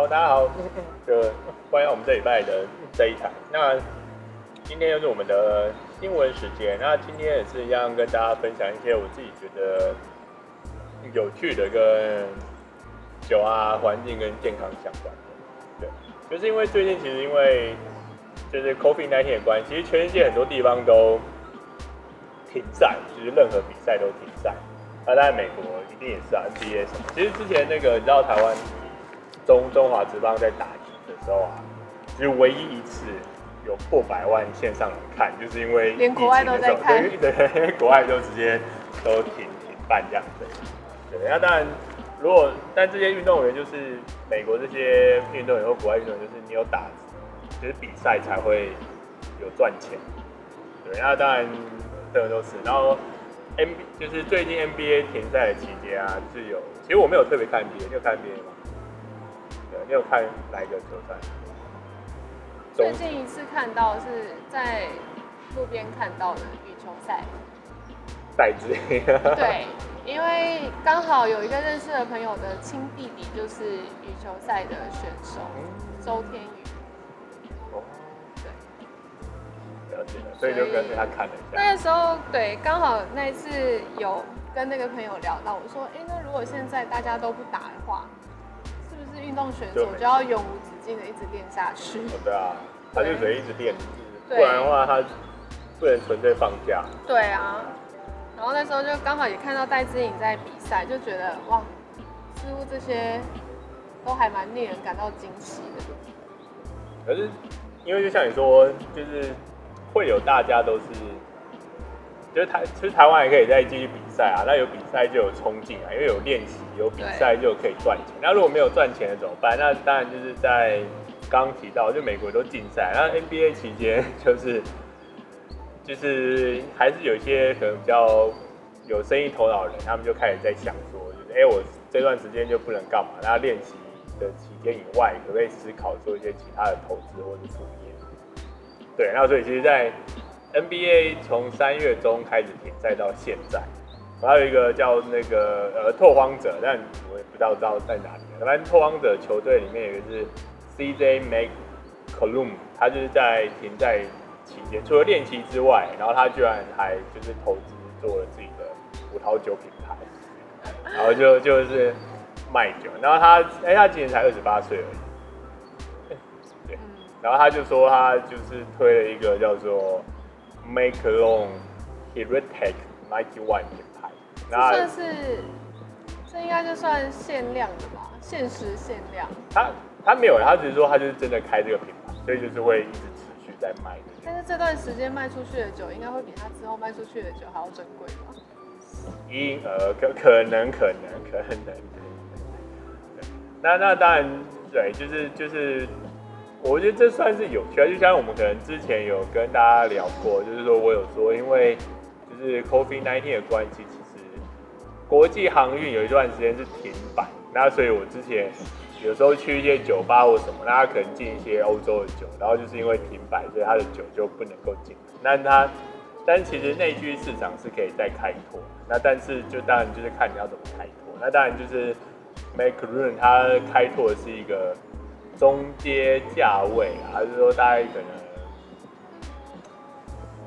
好，大家好，就欢迎我们这礼拜的这一场。那今天又是我们的新闻时间。那今天也是一样跟大家分享一些我自己觉得有趣的跟酒啊、环境跟健康相关的。对，就是因为最近其实因为就是 COVID-19 的关系，其实全世界很多地方都停赛，就是任何比赛都停赛。那在美国一定也是啊，NBA 什么。其实之前那个你知道台湾中中华职棒在打击的时候啊，其实唯一一次有破百万线上来看，就是因为连国外都在看，对，因 为国外都直接都停停办这样子。对，那当然，如果但这些运动员就是美国这些运动员或国外运动员，就是你有打，其实比赛才会有赚钱。对，那当然这个都是，然后。N 就是最近 N B A 停赛的期间啊，是有，其实我没有特别看 N B A，你有看 N B A 吗？对，你有看哪一个球赛？最近一次看到是在路边看到的羽球赛。戴资颖。对，因为刚好有一个认识的朋友的亲弟弟就是羽球赛的选手，周天宇。所以就跟着他看了一下。那个时候，对，刚好那一次有跟那个朋友聊到，我说，哎、欸，那如果现在大家都不打的话，运动选手就要永无止境的一直练下去？对啊，他就只能一直练，不然的话他不能纯粹放假。对啊，然后那时候就刚好也看到戴资颖在比赛，就觉得哇，似乎这些都还蛮令人感到惊喜的。可是因为就像你说，就是。会有大家都是，就是台其实台湾也可以再继续比赛啊，那有比赛就有冲劲啊，因为有练习有比赛就可以赚钱。那如果没有赚钱的怎么办？那当然就是在刚提到，就美国都禁赛，那 NBA 期间就是就是还是有一些可能比较有生意头脑的人，他们就开始在想说，就是哎、我这段时间就不能干嘛？那练习的期间以外，可不可以思考做一些其他的投资或者副业？对，那所以其实，在 NBA 从三月中开始停赛到现在，还有一个叫那个呃拓荒者，但我也不知道知道在哪里。反正拓荒者球队里面有一个是 CJ McCollum，他就是在停赛期间，除了练习之外，然后他居然还就是投资做了自己的葡萄酒品牌，然后就就是卖酒，然后他哎他今年才二十八岁而已。然后他就说，他就是推了一个叫做 Macallan Heretic Ninety One 品牌，这算是，这应该就算限量的吧，限时限量。他他没有，他只是说他就是真的开这个品牌，所以就是会一直持续在卖的。但是这段时间卖出去的酒，应该会比他之后卖出去的酒还要珍贵吧？因呃可可能可能可能，那那当然对，就是就是。我觉得这算是有趣啊，就像我们可能之前有跟大家聊过，就是说我有说，因为就是 COVID-19 的关系，其实国际航运有一段时间是停摆，那所以我之前有时候去一些酒吧或什么，那他可能进一些欧洲的酒，然后就是因为停摆，所以他的酒就不能够进。那他，但其实内需市场是可以再开拓，那但是就当然就是看你要怎么开拓，那当然就是 Macallan 它开拓的是一个。中阶价位啊，还是说大概可能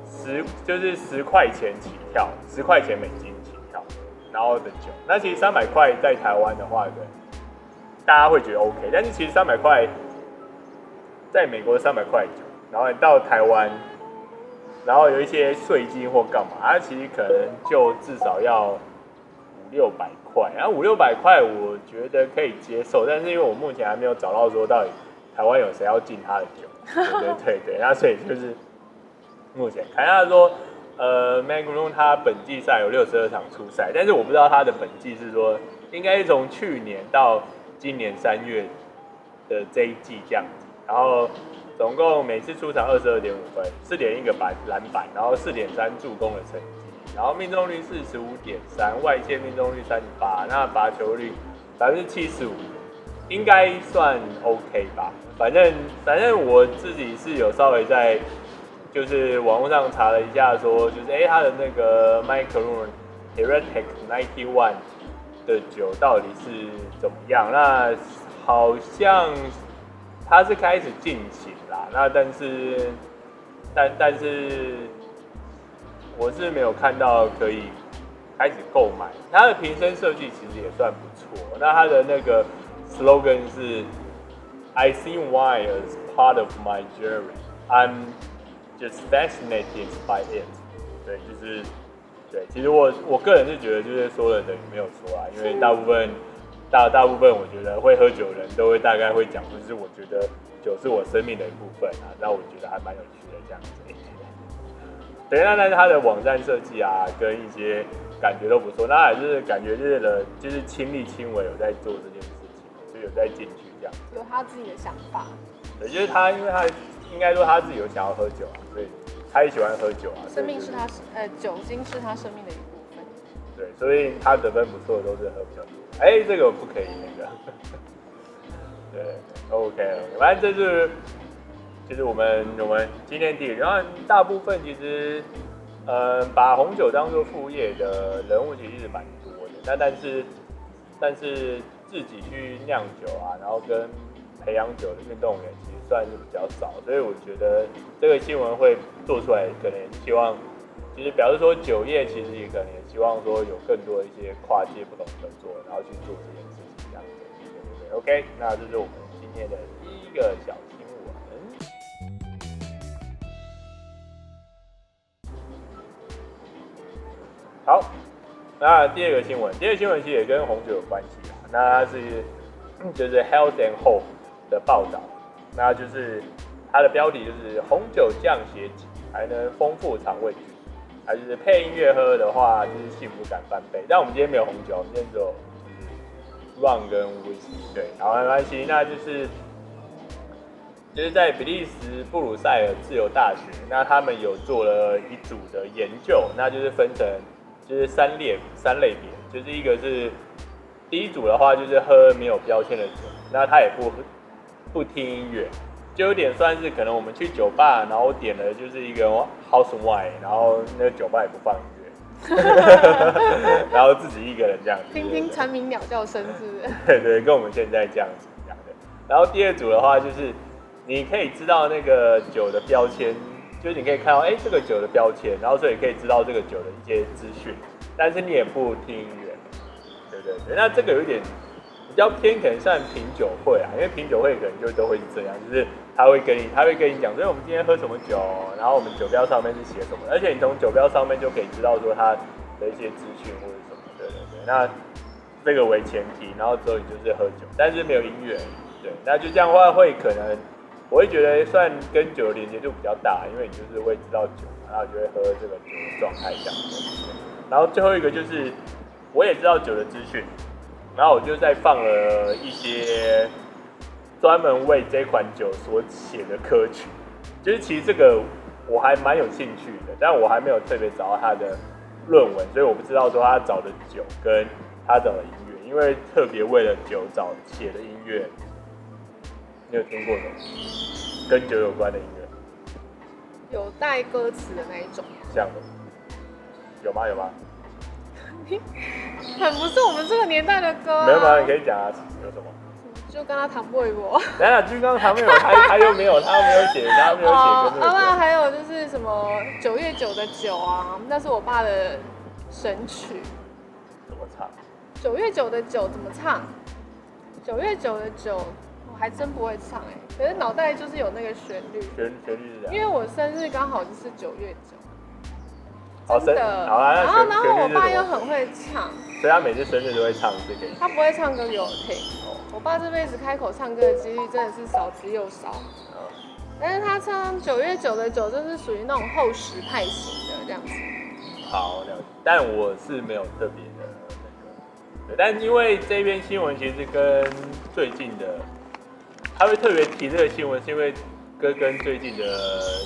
十就是十块钱起跳，十块钱美金起跳，然后的酒。那其实三百块在台湾的话，对，大家会觉得 OK。但是其实三百块在美国三百块酒，然后你到台湾，然后有一些税金或干嘛，它其实可能就至少要六百块。然后五六百块，我觉得可以接受，但是因为我目前还没有找到说到底台湾有谁要进他的酒，对对对对，那所以就是目前看他说，呃，Macallan 他本季赛有六十二场出赛，但是我不知道他的本季是说应该是从去年到今年三月的这一季这样子，然后总共每次出场二十二点五分，四点一个板篮板，然后四点三助攻的成绩。然后命中率四十五点三，外线命中率三十八，那罚球率百分之七十五，应该算 OK 吧？反正反正我自己是有稍微在就是网络上查了一下说，就是哎他的那个 Michael Heretic Ninety One 的酒到底是怎么样？那好像他是开始进行啦，那但是但但是我是没有看到可以开始购买。它的瓶身设计其实也算不错，那它的那个 slogan 是 I see wine as part of my journey. I'm just fascinated by it. 对，就是。对，其实我我个人是觉得，就是说了等于没有说啊，因为大部分大大部分，我觉得会喝酒的人都会大概会讲，就是我觉得酒是我生命的一部分啊，那我觉得还蛮有趣的这样子。对，那但是他的网站设计啊，跟一些感觉都不错，那还是感觉就是的，就是亲力亲为有在做这件事情，就有在进去这样。有他自己的想法。对，就是他，因为他应该说他自己有想要喝酒啊，所以。他也喜欢喝酒啊，生命是他呃酒精是他生命的一部分。对，所以他得分不错的都是喝比较多。哎、欸，这个不可以那个。对，OK，反正这是就是我们我们今天第，然后大部分其实呃把红酒当做副业的人物其实是蛮多的，那但是但是自己去酿酒啊，然后跟培养酒的运动员其实算是比较少，所以我觉得这个新闻会做出来，可能希望其实表示说酒业其实也可能也希望说有更多一些跨界不同合作，然后去做这件事情这样子，对对对，OK，那这是我们今天的第一个小好，那第二个新闻，第二个新闻其实也跟红酒有关系啊，那是就是 Health and Hope。的报道，那就是它的标题就是红酒降血脂还能丰富肠胃菌，还是配音乐喝的话就是幸福感翻倍。但我们今天没有红酒，今天只有 rum 跟 whisky。对，好，没关系，那就是就是在比利时布鲁塞尔自由大学，那他们有做了一组的研究，那就是分成就是三列三类别，就是一个是第一组的话就是喝没有标签的酒，那他也不。不听音乐，就有点算是可能我们去酒吧，然后点了就是一个 house wine，然后那个酒吧也不放音乐，然后自己一个人这样子，听听蝉鸣鸟叫声，是不是？对对，跟我们现在这样子一样的。然后第二组的话就是，你可以知道那个酒的标签，就是你可以看到哎、这个酒的标签，然后所以可以知道这个酒的一些资讯，但是你也不听音乐，对对对，那这个有点。比较偏可能算品酒会啊，因为品酒会可能就都会是这样，就是他会跟你，他会跟你讲，所以我们今天喝什么酒，然后我们酒标上面是写什么，而且你从酒标上面就可以知道说它的一些资讯或者什么，对对对。那这个为前提，然后之后你就是喝酒，但是没有音乐，对，那就这样的话会可能，我会觉得算跟酒的连接度比较大，因为你就是会知道酒，然后就会喝这个酒的状态这样子。然后最后一个就是我也知道酒的资讯。然后我就再放了一些专门为这款酒所写的歌曲，就是其实这个我还蛮有兴趣的，但我还没有特别找到他的论文，所以我不知道说他找的酒跟他找的音乐，因为特别为了酒找写的音乐，你有听过的？跟酒有关的音乐，有带歌词的那一种，这样的，有吗？有吗？很不是我们这个年代的歌，啊，没有吗？你可以讲啊，有什么？就跟他谈不一波。等下，就刚刚谈没有，他他又没有，他又没有写，他没有写。哦，啊，那还有就是什么九月九的酒啊，那是我爸的神曲。怎么唱？九月九的酒怎么唱？九月九的酒，我还真不会唱哎，欸，可是脑袋就是有那个旋律。旋旋律是这样。因为我生日刚好就是九月九。真的，好啊，然后然后我爸又很会唱，所以他每次生日都会唱这个。他不会唱歌给我听，我爸这辈子开口唱歌的几率真的是少之又少。但是他唱九月九的酒，就是属于那种厚实派型的这样子。好，了解。但我是没有特别的那个，但因为这篇新闻其实跟最近的，他会特别提这个新闻，是因为哥跟最近的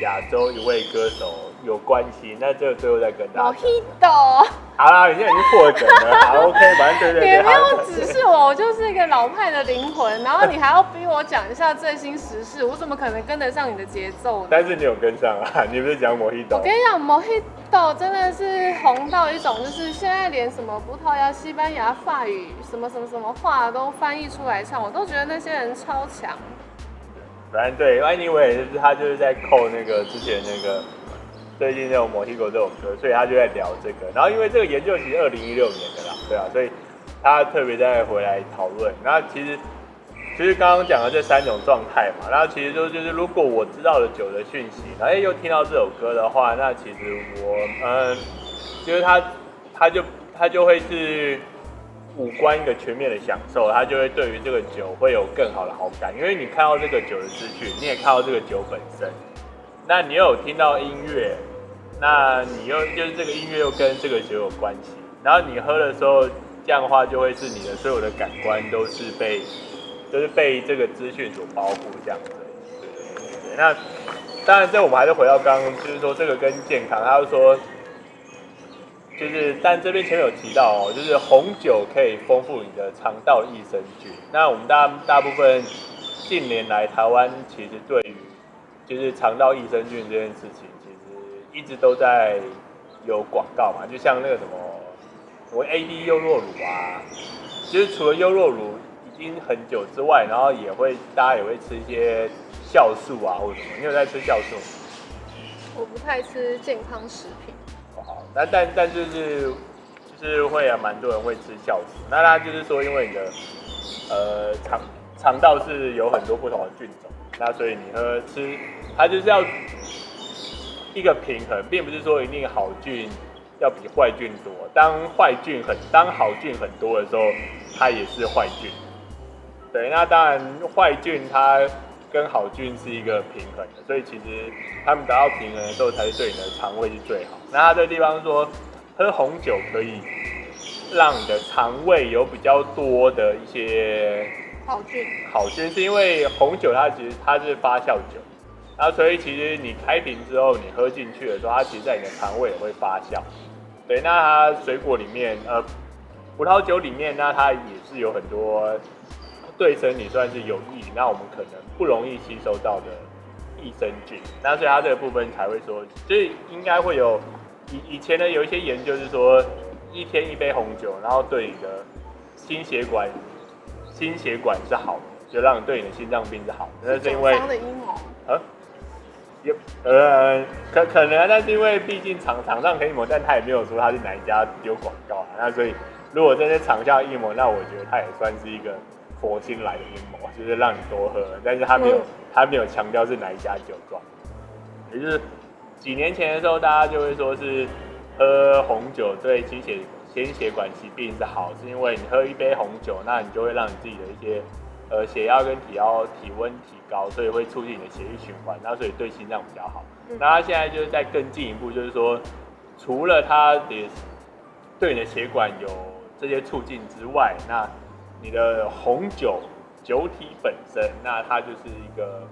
亚洲一位歌手。有关系，那这个最后再跟大家。Mojito。好啦，你现在已经破梗了，好 OK，反正对对对。也没有指示我，我就是一个老派的灵魂，然后你还要逼我讲一下最新时事，我怎么可能跟得上你的节奏呢？但是你有跟上啊，你不是讲 Mojito？我跟你讲，Mojito 豆真的是红到一种，就是现在连什么葡萄牙、西班牙、法语什么什么什么话都翻译出来唱，我都觉得那些人超强。反正对，Anyway 就是他就是在扣那个之前那个最近那种 Motivo 这首歌，所以他就在聊这个。然后因为这个研究其实二零一六年的啦，对啊，所以他特别再回来讨论。那其实。其实刚刚讲的这三种状态嘛，那其实就就是如果我知道了酒的讯息，然后又听到这首歌的话，那其实我嗯，就是他他就他就会是五官一个全面的享受，他就会对于这个酒会有更好的好感，因为你看到这个酒的资讯，你也看到这个酒本身，那你又有听到音乐，那你又就是这个音乐又跟这个酒有关系，然后你喝的时候，这样的话就会是你的所有的感官都是被。就是被这个资讯所包覆这样子，对对对。那当然，这我们还是回到刚刚，就是说这个跟健康，他就说，就是但这边前面有提到哦，就是红酒可以丰富你的肠道益生菌。那我们大大部分近年来台湾其实对于就是肠道益生菌这件事情，其实一直都在有广告嘛，就像那个什么，我 AD 优酪乳啊，其实除了优酪乳已经。很久之外，然后也会大家也会吃一些酵素啊，或者什么。你有在吃酵素？我不太吃健康食品。哦，好，那但但就是就是会啊，蛮多人会吃酵素。那他就是说，因为你的呃肠肠道是有很多不同的菌种，那所以你喝吃它就是要一个平衡，并不是说一定好菌要比坏菌多。当坏菌很当好菌很多的时候，它也是坏菌。对，那当然坏菌它跟好菌是一个平衡的，所以其实它们达到平衡的时候，才是对你的肠胃是最好。那它这个地方说，喝红酒可以让你的肠胃有比较多的一些好菌。好菌是因为红酒它其实它是发酵酒，然后所以其实你开瓶之后你喝进去的时候，它其实在你的肠胃也会发酵。对，那它水果里面呃葡萄酒里面，那它也是有很多。对身体算是有益，那我们可能不容易吸收到的益生菌，那所以它这个部分才会说，所以应该会有以以前呢有一些研究是说，一天一杯红酒，然后对你的心血管心血管是好的，就让你对你的心脏病是好的。那是因为的阴谋啊，有呃可可能，但是因为毕竟厂厂商可以抹，但他也没有说他是哪一家丢广告啊，那所以如果这些厂下阴谋，那我觉得他也算是一个。佛心来的阴谋，就是让你多喝，但是他没有，他没有强调是哪一家酒庄。也就是几年前的时候，大家就会说是喝红酒对心血心血管疾病是好，是因为你喝一杯红酒，那你就会让你自己的一些呃血压跟体压体温提高，所以会促进你的血液循环，那所以对心脏比较好。那他现在就是在更进一步，就是说除了它的对你的血管有这些促进之外，那你的红酒酒体本身，那它就是一个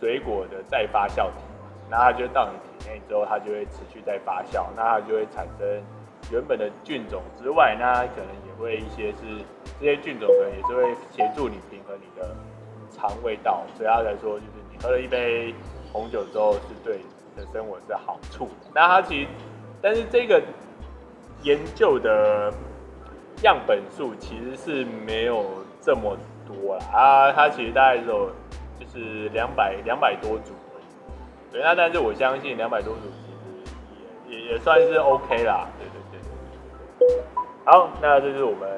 水果的再发酵体，那它就到你体内之后，它就会持续在发酵，那它就会产生原本的菌种之外，那可能也会一些是这些菌种可能也是会协助你平衡你的肠胃道，所以它来说就是你喝了一杯红酒之后，是对你的生活是好处的。那它其实，但是这个研究的。样本数其实是没有这么多啦，啊，它其实大概只有就是两百两百多组而已。对，那但是我相信两百多组其实也也也算是 OK 啦。好，那这是我们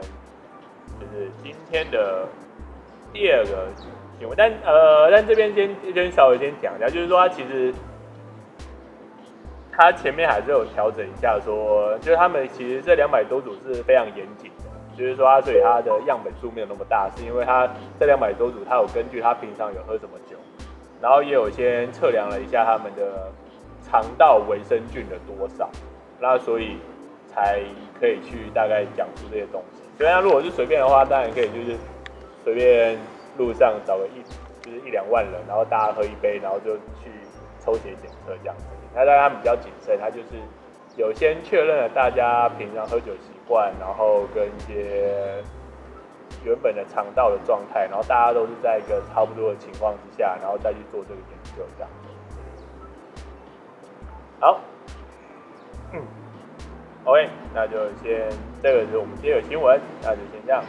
就是今天的第二个新闻，但呃，但这边先先稍微先讲一下，就是说它其实。他前面还是有调整一下说，说就是他们其实这两百多组是非常严谨的，就是说他所以他的样本数没有那么大，是因为他这两百多组他有根据他平常有喝什么酒，然后也有先测量了一下他们的肠道维生菌的多少，那所以才可以去大概讲出这些东西。所以他如果是随便的话，当然可以就是随便路上找个一就是一两万人，然后大家喝一杯，然后就去抽血检测这样子。那大家比较谨慎，他就是有先确认了大家平常喝酒习惯，然后跟一些原本的肠道的状态，然后大家都是在一个差不多的情况之下，然后再去做这个研究，这样子。好，嗯，OK，那就先这个是我们第二个新闻，那就先这样。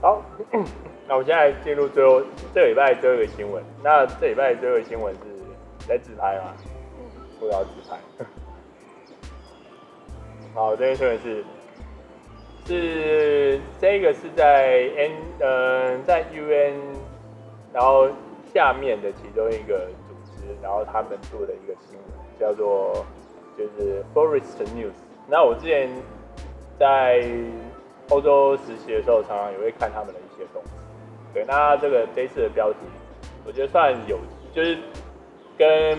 好，那我们现在进入最后这个礼拜最后一个新闻。那这礼拜最后一个新闻是在自拍吗？不要自拍。好，这个新闻是是这个是在 N 嗯、呃、在 UN，然后下面的其中一个然后他们做的一个新闻叫做就是 Forest News。那我之前在欧洲实习的时候，常常也会看他们的一些东西。对，那这个这次的标题，我觉得算有，就是跟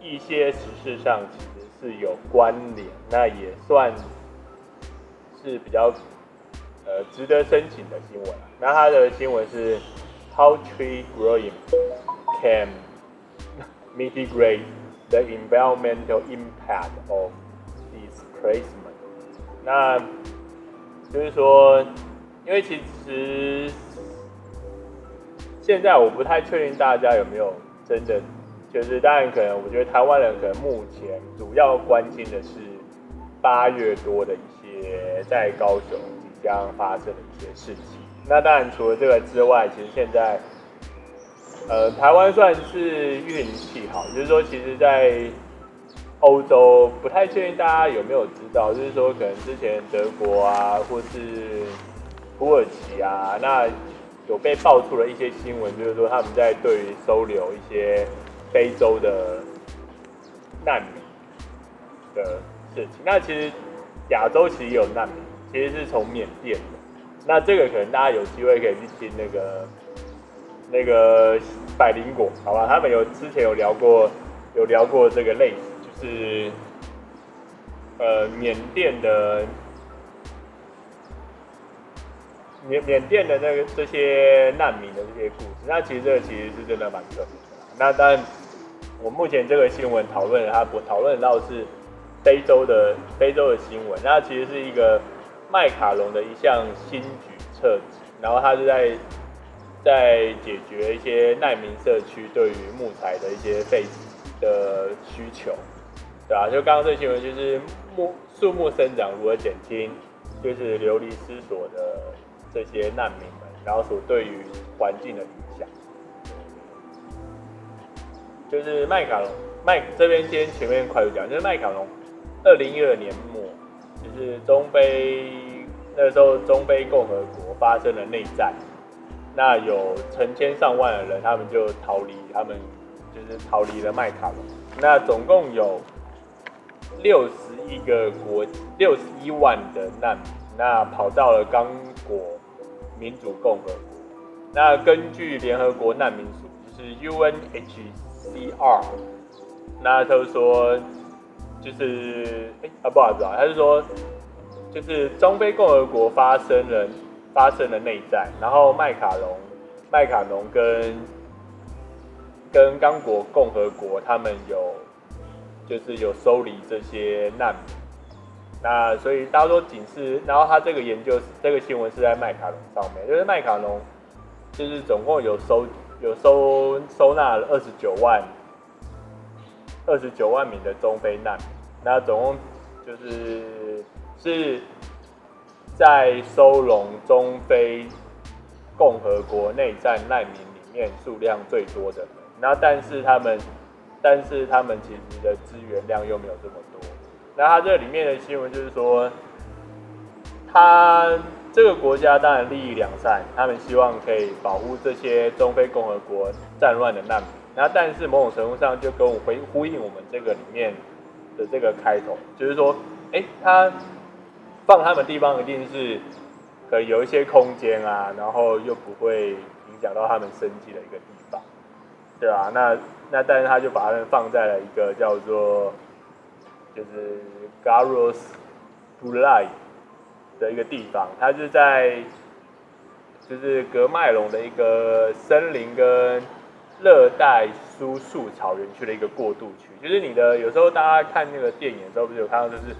一些时事上其实是有关联，那也算是比较呃值得申请的新闻。那它的新闻是 How tree growing can mitigate the environmental impact of displacement。那就是说，因为其实现在我不太确定大家有没有真的，就是当然可能，我觉得台湾人可能目前主要关心的是八月多的一些在高雄即将发生的一些事情。那当然除了这个之外，其实现在呃台湾算是运气好，就是说其实在。欧洲不太确定大家有没有知道，就是说可能之前德国啊，或是土耳其啊，那有被爆出了一些新闻，就是说他们在对于收留一些非洲的难民的事情。那其实亚洲其实也有难民，其实是从缅甸的。那这个可能大家有机会可以去听那个那个百灵果，好吧？他们有之前有聊过，有聊过这个类似。是，呃，缅甸的缅缅甸的那个这些难民的这些故事，那其实这个其实是真的蛮特别的。那当然，我目前这个新闻讨论，它不讨论到是非洲的非洲的新闻，那其实是一个麦卡龙的一项新举措，然后他是在在解决一些难民社区对于木材的一些废的需求。对啊，就刚刚这新闻，就是木树木生长如何减轻，就是流离失所的这些难民们，然后所对于环境的影响。就是麦卡龙，麦这边先前面快速讲，就是麦卡龙，二零一二年末，就是中非那时候中非共和国发生了内战，那有成千上万的人，他们就逃离，他们就是逃离了麦卡龙，那总共有。六十一个国，六十一万的难民，那跑到了刚果民主共和国。那根据联合国难民署，就是 UNHCR，那他说，就是哎啊不好意思啊，他是说，就是中非共和国发生了发生了内战，然后麦卡龙麦卡龙跟跟刚果共和国他们有。就是有收离这些难民，那所以大家说警示，然后他这个研究这个新闻是在麦卡龙上面，就是麦卡龙就是总共有收有收收纳了二十九万二十九万名的中非难民，那总共就是是在收容中非共和国内战难民里面数量最多的，那但是他们。但是他们其实的资源量又没有这么多。那他这里面的新闻就是说，他这个国家当然利益两善，他们希望可以保护这些中非共和国战乱的难民。那但是某种程度上就跟我回呼应我们这个里面的这个开头，就是说，哎，他放他们地方一定是可以有一些空间啊，然后又不会影响到他们生计的一个地方，对吧？那。那但是他就把他们放在了一个叫做就是 Garros Bulai 的一个地方，它是在就是格麦隆的一个森林跟热带输树草原区的一个过渡区。就是你的有时候大家看那个电影的时候，不是有看到就是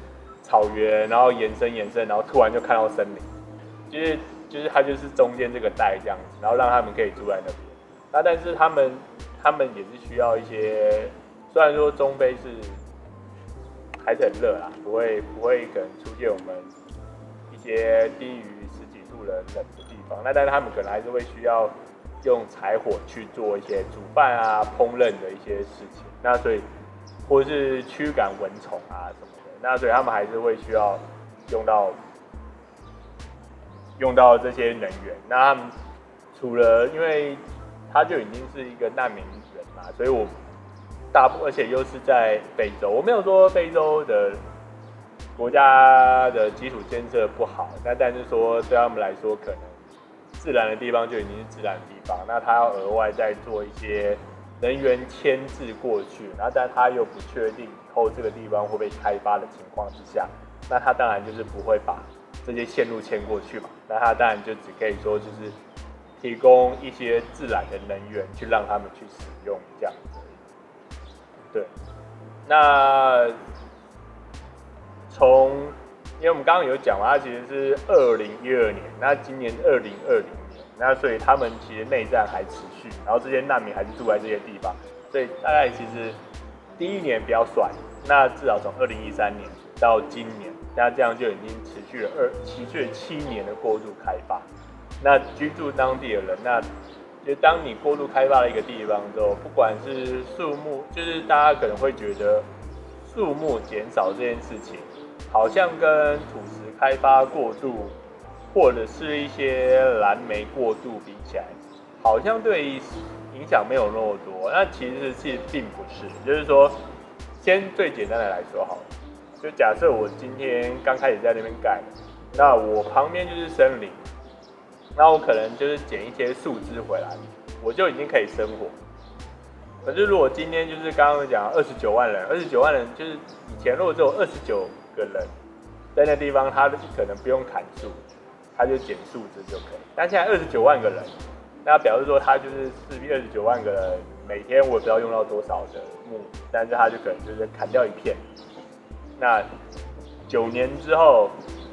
草原，然后延伸延伸，然后突然就看到森林，就是就是它就是中间这个带这样子，然后让他们可以住在那边。那但是他们。他们也是需要一些，虽然说中非是还是很热啊，不会不会可能出现我们一些低于十几度的冷的地方，那但是他们可能还是会需要用柴火去做一些煮饭啊、烹饪的一些事情，那所以或者是驱赶蚊虫啊什么，那所以他们还是会需要用到用到这些能源，那他们。除了，因为他就已经是一个难民人嘛，所以我大部，而且又是在非洲，我没有说非洲的国家的基础建设不好，那但是说对他们来说，可能自然的地方就已经是自然的地方，那他要额外再做一些能源牵制过去，然后但他又不确定后这个地方会被开发的情况之下，那他当然就是不会把这些线路牵过去嘛，那他当然就只可以说就是。提供一些自然的能源去让他们去使用，这样子。对，那从因为我们刚刚有讲嘛，它其实是二零一二年，那今年二零二零年，那所以他们其实内战还持续，然后这些难民还是住在这些地方，所以大概其实第一年比较甩，那至少从二零一三年到今年，那这样就已经持续了二持续了七年的过度开发。那居住当地的人，那就当你过度开发了一个地方之后，不管是树木，就是大家可能会觉得树木减少这件事情，好像跟土石开发过度，或者是一些蓝莓过度比起来，好像对于影响没有那么多。那其实是并不是，就是说，先最简单的来说好了，就假设我今天刚开始在那边盖，那我旁边就是森林。那我可能就是捡一些树枝回来，我就已经可以生活。可是如果今天就是刚刚讲二十九万人，二十九万人就是以前如果只有二十九个人在那地方，他可能不用砍树，他就捡树枝就可以。但现在二十九万个人，那表示说他就是势必二十九万个人每天我不知道用到多少的木，但是他就可能就是砍掉一片。那九年之后，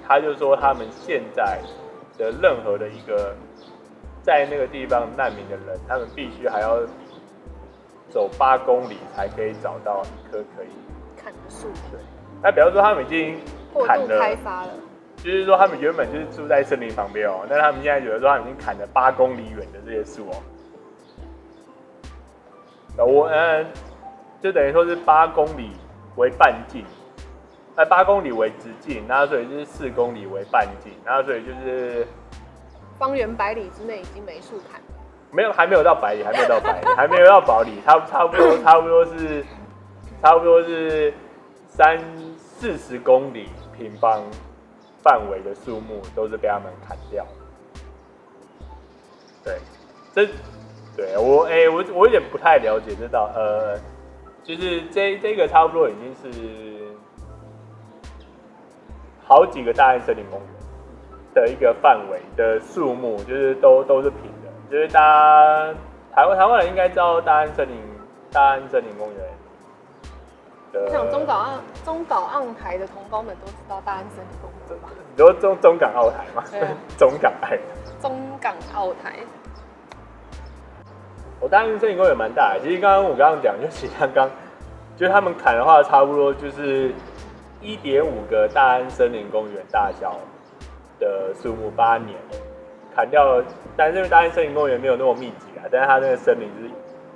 他就说他们现在。的任何的一个在那个地方难民的人，他们必须还要走八公里才可以找到一棵可以砍的树。对，那表示说他们已经砍了，开发了，就是说他们原本就是住在森林旁边哦，那他们现在觉得说他已经砍了八公里远的这些树哦。我嗯，就等于说是八公里为半径。那八公里为直径，那所以就是四公里为半径，然后所以就是方圆百里之内已经没树砍了。没有，还没有到百里，还没有到百里，还没有到保里，差差不多，差不多是差不多是三四十公里平方范围的树木都是被他们砍掉。对，这对我哎、我我有点不太了解这道，呃，就是这这个差不多已经是。好几个大安森林公园的一个范围的树木，就是都都是平的，就是大家台湾台湾人应该知道大安森林大安森林公园。我想中港澳中港澳台的同胞们都知道大安森林公园吧？你说中中港澳台吗？对啊、中港台。中港澳台。我大安森林公园蛮大的，其实刚刚我刚刚讲，就是刚刚就是他们砍的话，差不多就是。一点五个大安森林公园大小的树木，八年砍掉，但是因为大安森林公园没有那么密集啊，但是它那个森林是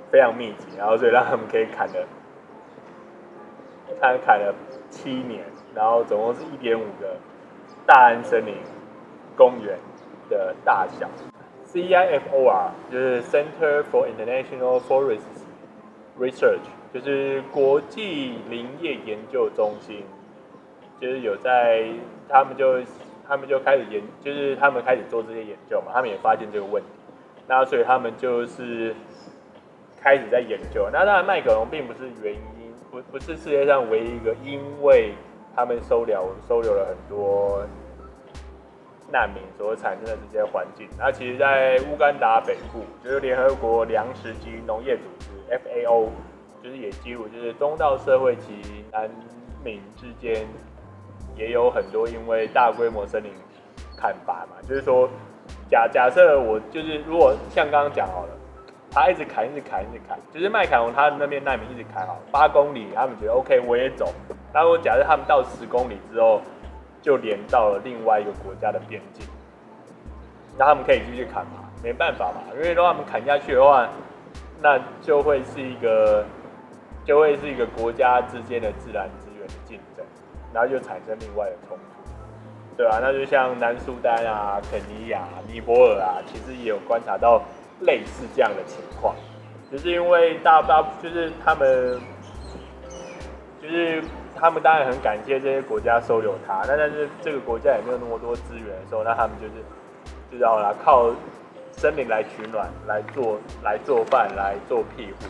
非常密集，然后所以让他们可以砍了，他砍了七年，然后总共是一点五个大安森林公园的大小。CIFOR 就是 Center for International Forests Research，就是国际林业研究中心。就是有在，他们就他们就开始研，就是他们开始做这些研究嘛，他们也发现这个问题，那所以他们就是开始在研究。那当然，麦克龙并不是原因，不不是世界上唯一一个，因为他们收留收留了很多难民所产生的这些环境。那其实，在乌干达北部，就是联合国粮食及农业组织 FAO，就是也记录，就是东道社会及难民之间。也有很多因为大规模森林砍伐嘛，就是说假假设我就是如果像刚刚讲好了，他一直砍，一直砍，一直砍，就是麦凯龙他那边难民一直砍好八公里，他们觉得 OK，我也走。那如果假设他们到十公里之后，就连到了另外一个国家的边境，那他们可以继续砍嘛？没办法嘛，因为如果他们砍下去的话，那就会是一个，就会是一个国家之间的自然资源的竞争，然后就产生另外的冲突，对、啊？那就像南苏丹啊、肯尼亚、尼泊尔啊，其实也有观察到类似这样的情况，就是因为大大就是他们，就是他们当然很感谢这些国家收留他，那但是这个国家也没有那么多资源的时候，那他们就是就要来靠。森林来取暖，来做来做饭，来做庇护。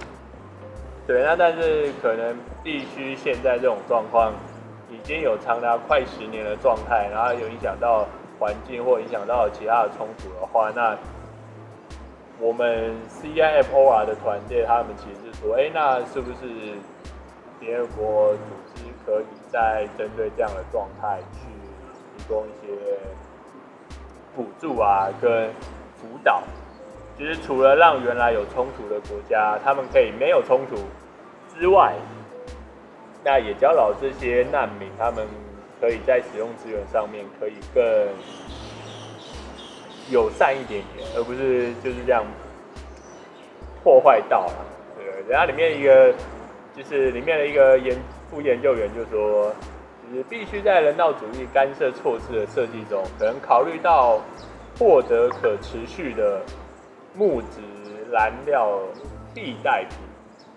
对，那但是可能必须现在这种状况已经有长达快十年的状态，然后有影响到环境或影响到其他的冲突的话，那我们 CIFOR 的团队他们其实是说，哎、那是不是联合国组织可以在针对这样的状态去提供一些补助啊，跟辅导，其实除了让原来有冲突的国家，他们可以没有冲突之外，那也教导这些难民，他们可以在使用资源上面可以更友善一点点，而不是就是这样破坏到了。对，然后里面一个就是里面的一个研副研究员就说，就是必须在人道主义干涉措施的设计中，可能考虑到。获得可持续的木质燃料替代品，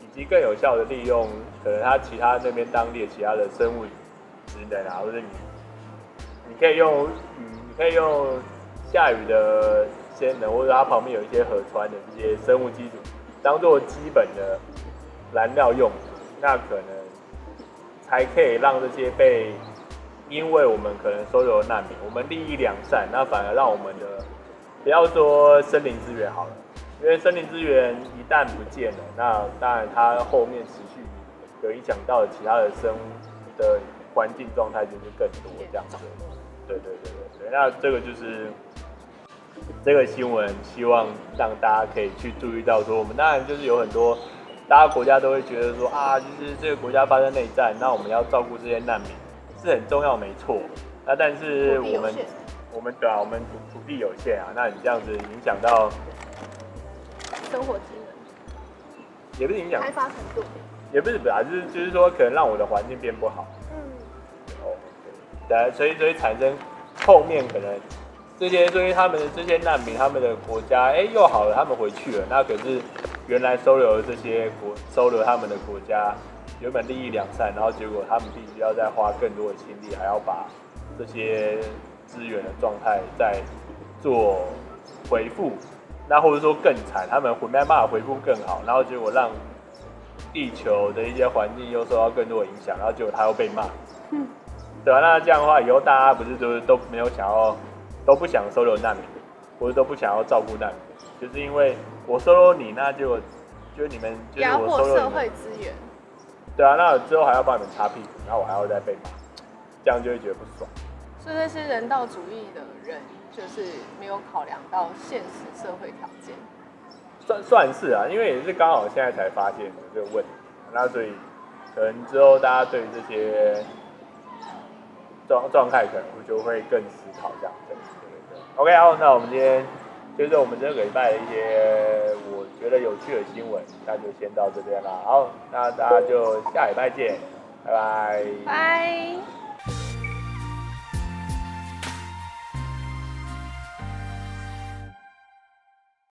以及更有效的利用可能他其他那边当地的其他的生物质能啊，或者你你可以用嗯，你可以用下雨的先能，或者它旁边有一些河川的这些生物基础，当做基本的燃料用，那可能才可以让这些被。因为我们可能收留难民，我们利益良善，那反而让我们的不要说森林资源好了，因为森林资源一旦不见了，那当然它后面持续有影响到其他的生物的环境状态就是更多这样子。对对对对对，那这个就是这个新闻，希望让大家可以去注意到说，我们当然就是有很多大家国家都会觉得说啊，就是这个国家发生内战，那我们要照顾这些难民。是很重要，没错。那但是我们，我们对啊，我们土土地有限啊。那你这样子影响到生活机能，也不是影响开发程度，也不是本来就是就是说，可能让我的环境变不好。嗯。哦，对。所以所以产生后面可能这些，所以他们的这些难民，他们的国家，哎、又好了，他们回去了。那可是原来收留的这些国，收留他们的国家。原本利益两善，然后结果他们必须要再花更多的心力，还要把这些资源的状态再做回复，那或者说更惨，他们没办法回复更好，然后结果让地球的一些环境又受到更多的影响，然后结果他又被骂，嗯，对吧？那这样的话，以后大家不是就是都没有想要，都不想收留难民，或者都不想要照顾难民，就是因为我收留你，那就就你们就是我收留社会资源。对啊，那之后还要帮你们擦屁股，然后我还要再被骂，这样就会觉得不爽。所以那些人道主义的人，就是没有考量到现实社会条件。算算是啊，因为也是刚好现在才发现有这个问题，那所以可能之后大家对这些状状态，可能就会更思考这样子。OK，好，那我们今天。就是我们这个礼拜的一些我觉得有趣的新闻，那就先到这边了。好，那大家就下礼拜见，拜拜。拜。